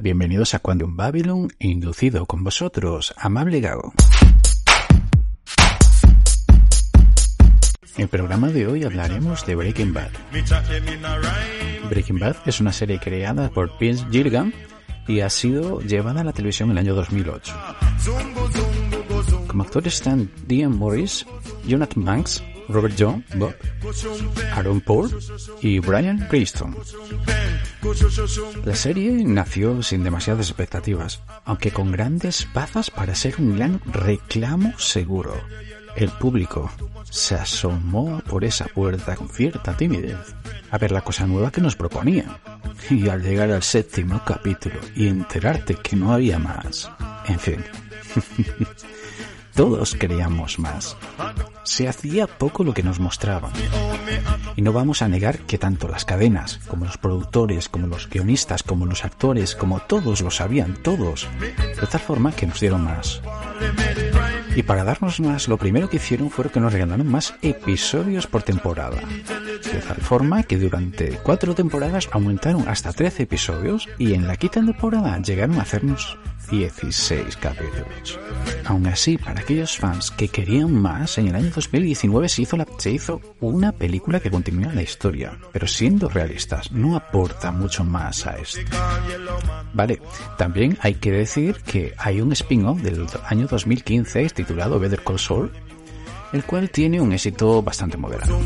Bienvenidos a Quantum Babylon, inducido con vosotros, amable Gago. En el programa de hoy hablaremos de Breaking Bad. Breaking Bad es una serie creada por Vince Gilligan y ha sido llevada a la televisión en el año 2008. Como actores están Dean Morris, Jonathan Banks, Robert John, Bob, Aaron Paul y Brian Preston. La serie nació sin demasiadas expectativas, aunque con grandes bazas para ser un gran reclamo seguro. El público se asomó por esa puerta con cierta timidez a ver la cosa nueva que nos proponían. Y al llegar al séptimo capítulo y enterarte que no había más, en fin, todos queríamos más. Se hacía poco lo que nos mostraban. Y no vamos a negar que tanto las cadenas, como los productores, como los guionistas, como los actores, como todos lo sabían, todos, de tal forma que nos dieron más. Y para darnos más, lo primero que hicieron fue que nos regalaron más episodios por temporada. De tal forma que durante cuatro temporadas aumentaron hasta 13 episodios y en la quinta temporada llegaron a hacernos 16 capítulos. Aún así, para aquellos fans que querían más, en el año 2019 se hizo, la- se hizo una película que continúa la historia, pero siendo realistas, no aporta mucho más a esto. Vale, también hay que decir que hay un spin-off del año 2015 titulado Better Call Saul, el cual tiene un éxito bastante moderado.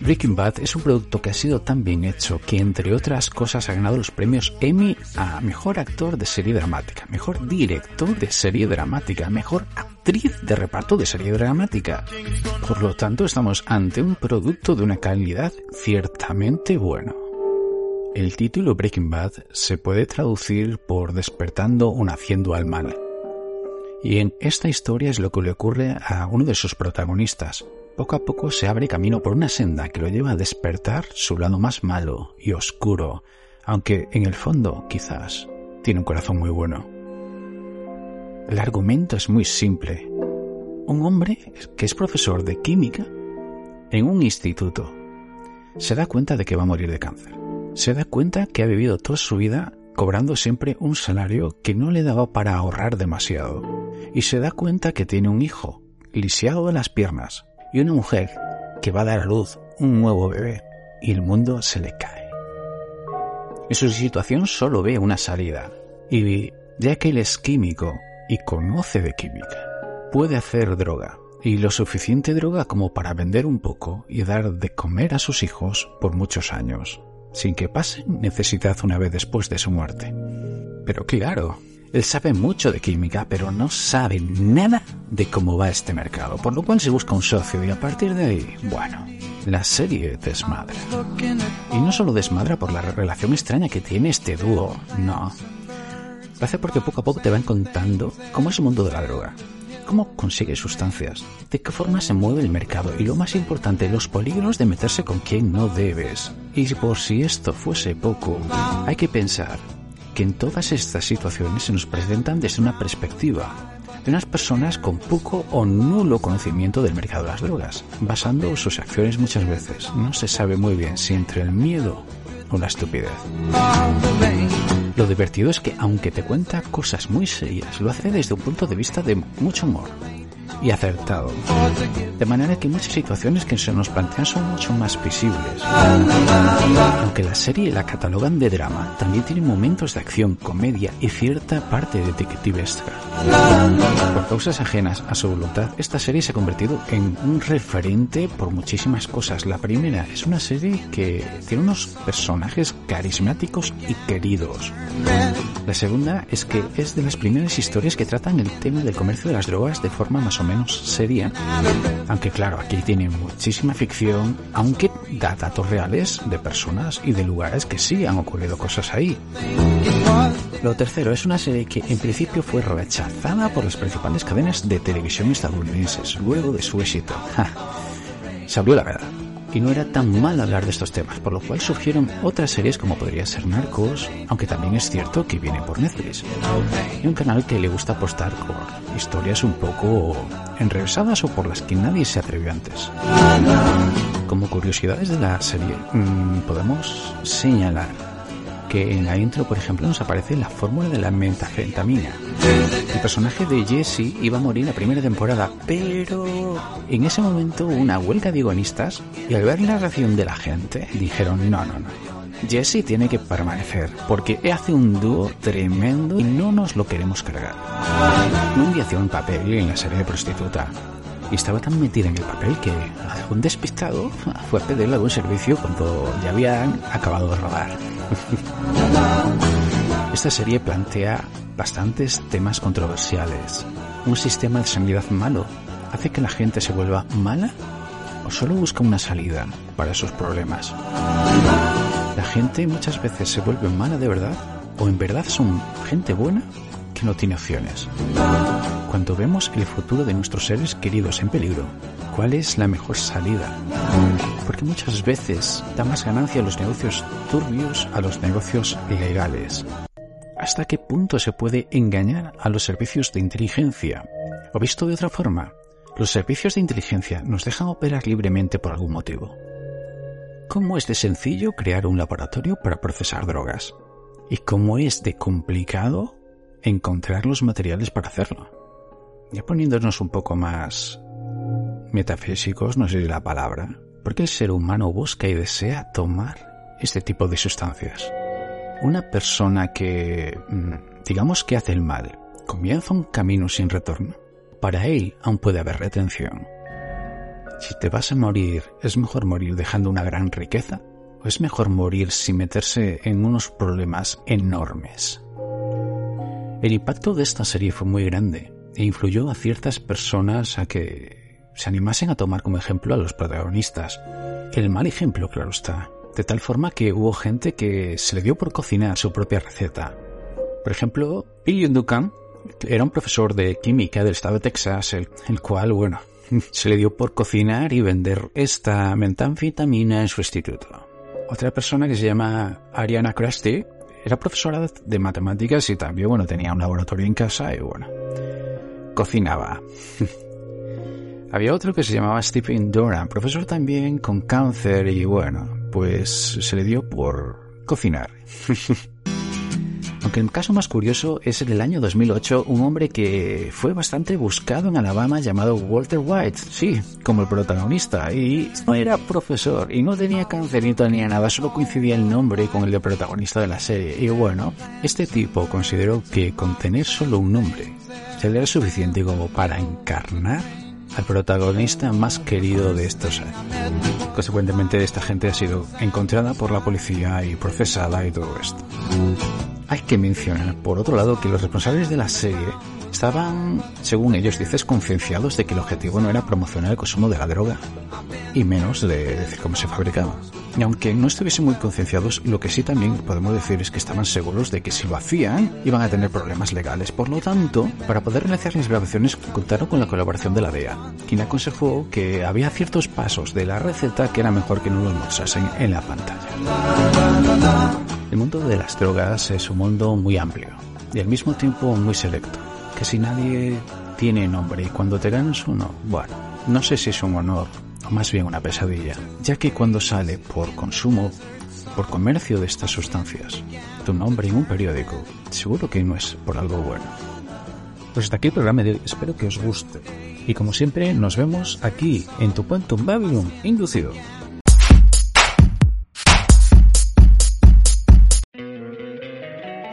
Breaking Bad es un producto que ha sido tan bien hecho que, entre otras cosas, ha ganado los premios Emmy a Mejor Actor de Serie Dramática, Mejor Director de Serie Dramática, Mejor Actriz de Reparto de Serie Dramática. Por lo tanto, estamos ante un producto de una calidad ciertamente bueno. El título Breaking Bad se puede traducir por despertando o naciendo al mal. Y en esta historia es lo que le ocurre a uno de sus protagonistas. Poco a poco se abre camino por una senda que lo lleva a despertar su lado más malo y oscuro, aunque en el fondo quizás tiene un corazón muy bueno. El argumento es muy simple. Un hombre que es profesor de química en un instituto se da cuenta de que va a morir de cáncer. Se da cuenta que ha vivido toda su vida cobrando siempre un salario que no le daba para ahorrar demasiado. Y se da cuenta que tiene un hijo, lisiado de las piernas, y una mujer que va a dar a luz un nuevo bebé, y el mundo se le cae. En su situación solo ve una salida, y ya que él es químico y conoce de química, puede hacer droga, y lo suficiente droga como para vender un poco y dar de comer a sus hijos por muchos años, sin que pasen necesidad una vez después de su muerte. Pero claro, él sabe mucho de química, pero no sabe nada de cómo va este mercado, por lo cual se busca un socio y a partir de ahí, bueno, la serie desmadra. Y no solo desmadra por la relación extraña que tiene este dúo, no. Lo porque poco a poco te van contando cómo es el mundo de la droga, cómo consigue sustancias, de qué forma se mueve el mercado y lo más importante, los peligros de meterse con quien no debes. Y por si esto fuese poco, hay que pensar que en todas estas situaciones se nos presentan desde una perspectiva de unas personas con poco o nulo conocimiento del mercado de las drogas, basando sus acciones muchas veces. No se sabe muy bien si entre el miedo o la estupidez. Lo divertido es que aunque te cuenta cosas muy serias, lo hace desde un punto de vista de mucho humor y acertado. De manera que muchas situaciones que se nos plantean son mucho más visibles. Aunque la serie la catalogan de drama, también tiene momentos de acción, comedia y cierta parte detectivesca. Por causas ajenas a su voluntad, esta serie se ha convertido en un referente por muchísimas cosas. La primera es una serie que tiene unos personajes carismáticos y queridos. La segunda es que es de las primeras historias que tratan el tema del comercio de las drogas de forma más o menos menos. Aunque claro, aquí tiene muchísima ficción, aunque da datos reales de personas y de lugares que sí han ocurrido cosas ahí. Lo tercero es una serie que en principio fue rechazada por las principales cadenas de televisión estadounidenses luego de su éxito. Se abrió la verdad y no era tan mal hablar de estos temas, por lo cual surgieron otras series como podría ser Narcos, aunque también es cierto que viene por Netflix. Y un canal que le gusta apostar por historias un poco enrevesadas o por las que nadie se atrevió antes. Como curiosidades de la serie, mm, podemos señalar que en la intro, por ejemplo, nos aparece la fórmula de la metafentamina. El personaje de Jesse iba a morir la primera temporada, pero en ese momento hubo una huelga de guionistas y al ver la reacción de la gente dijeron no, no, no. Jesse tiene que permanecer porque hace un dúo tremendo y no nos lo queremos cargar. Un día hacía un papel en la serie de prostituta y estaba tan metida en el papel que un despistado fue a pedirle algún servicio cuando ya habían acabado de rodar. Esta serie plantea bastantes temas controversiales. ¿Un sistema de sanidad malo hace que la gente se vuelva mala o solo busca una salida para esos problemas? ¿La gente muchas veces se vuelve mala de verdad o en verdad son gente buena que no tiene opciones? Cuando vemos el futuro de nuestros seres queridos en peligro, ¿cuál es la mejor salida? Porque muchas veces da más ganancia a los negocios turbios a los negocios ilegales. ¿Hasta qué punto se puede engañar a los servicios de inteligencia? O visto de otra forma, los servicios de inteligencia nos dejan operar libremente por algún motivo. ¿Cómo es de sencillo crear un laboratorio para procesar drogas? ¿Y cómo es de complicado encontrar los materiales para hacerlo? Ya poniéndonos un poco más metafísicos, no sé si la palabra, porque el ser humano busca y desea tomar este tipo de sustancias. Una persona que, mm, digamos que hace el mal, comienza un camino sin retorno. Para él aún puede haber retención. Si te vas a morir, ¿es mejor morir dejando una gran riqueza? ¿O es mejor morir sin meterse en unos problemas enormes? El impacto de esta serie fue muy grande, e influyó a ciertas personas a que se animasen a tomar como ejemplo a los protagonistas. El mal ejemplo, claro está, de tal forma que hubo gente que se le dio por cocinar su propia receta. Por ejemplo, Bill Duncan era un profesor de química del estado de Texas, el, el cual, bueno, se le dio por cocinar y vender esta metanfetamina en su instituto. Otra persona que se llama Ariana Krusty era profesora de matemáticas y también, bueno, tenía un laboratorio en casa y, bueno, cocinaba. Había otro que se llamaba Stephen Doran, profesor también con cáncer y bueno, pues se le dio por cocinar. Aunque el caso más curioso es el del año 2008, un hombre que fue bastante buscado en Alabama llamado Walter White, sí, como el protagonista, y no era profesor, y no tenía cáncer ni tenía nada, solo coincidía el nombre con el de protagonista de la serie. Y bueno, este tipo consideró que con tener solo un nombre era suficiente como para encarnar al protagonista más querido de estos años. Consecuentemente, esta gente ha sido encontrada por la policía y procesada y todo esto. Hay que mencionar, por otro lado, que los responsables de la serie estaban, según ellos dices, concienciados de que el objetivo no era promocionar el consumo de la droga, y menos de decir cómo se fabricaba. Y aunque no estuviesen muy concienciados, lo que sí también podemos decir es que estaban seguros de que si lo hacían, iban a tener problemas legales. Por lo tanto, para poder realizar las grabaciones, contaron con la colaboración de la DEA, quien aconsejó que había ciertos pasos de la receta que era mejor que no los mostrasen en la pantalla. El mundo de las drogas es un mundo muy amplio y al mismo tiempo muy selecto que si nadie tiene nombre y cuando te ganas uno, bueno, no sé si es un honor o más bien una pesadilla, ya que cuando sale por consumo, por comercio de estas sustancias, tu nombre en un periódico, seguro que no es por algo bueno. Pues hasta aquí el programa de hoy, espero que os guste. Y como siempre, nos vemos aquí en tu Quantum Babylon Inducido.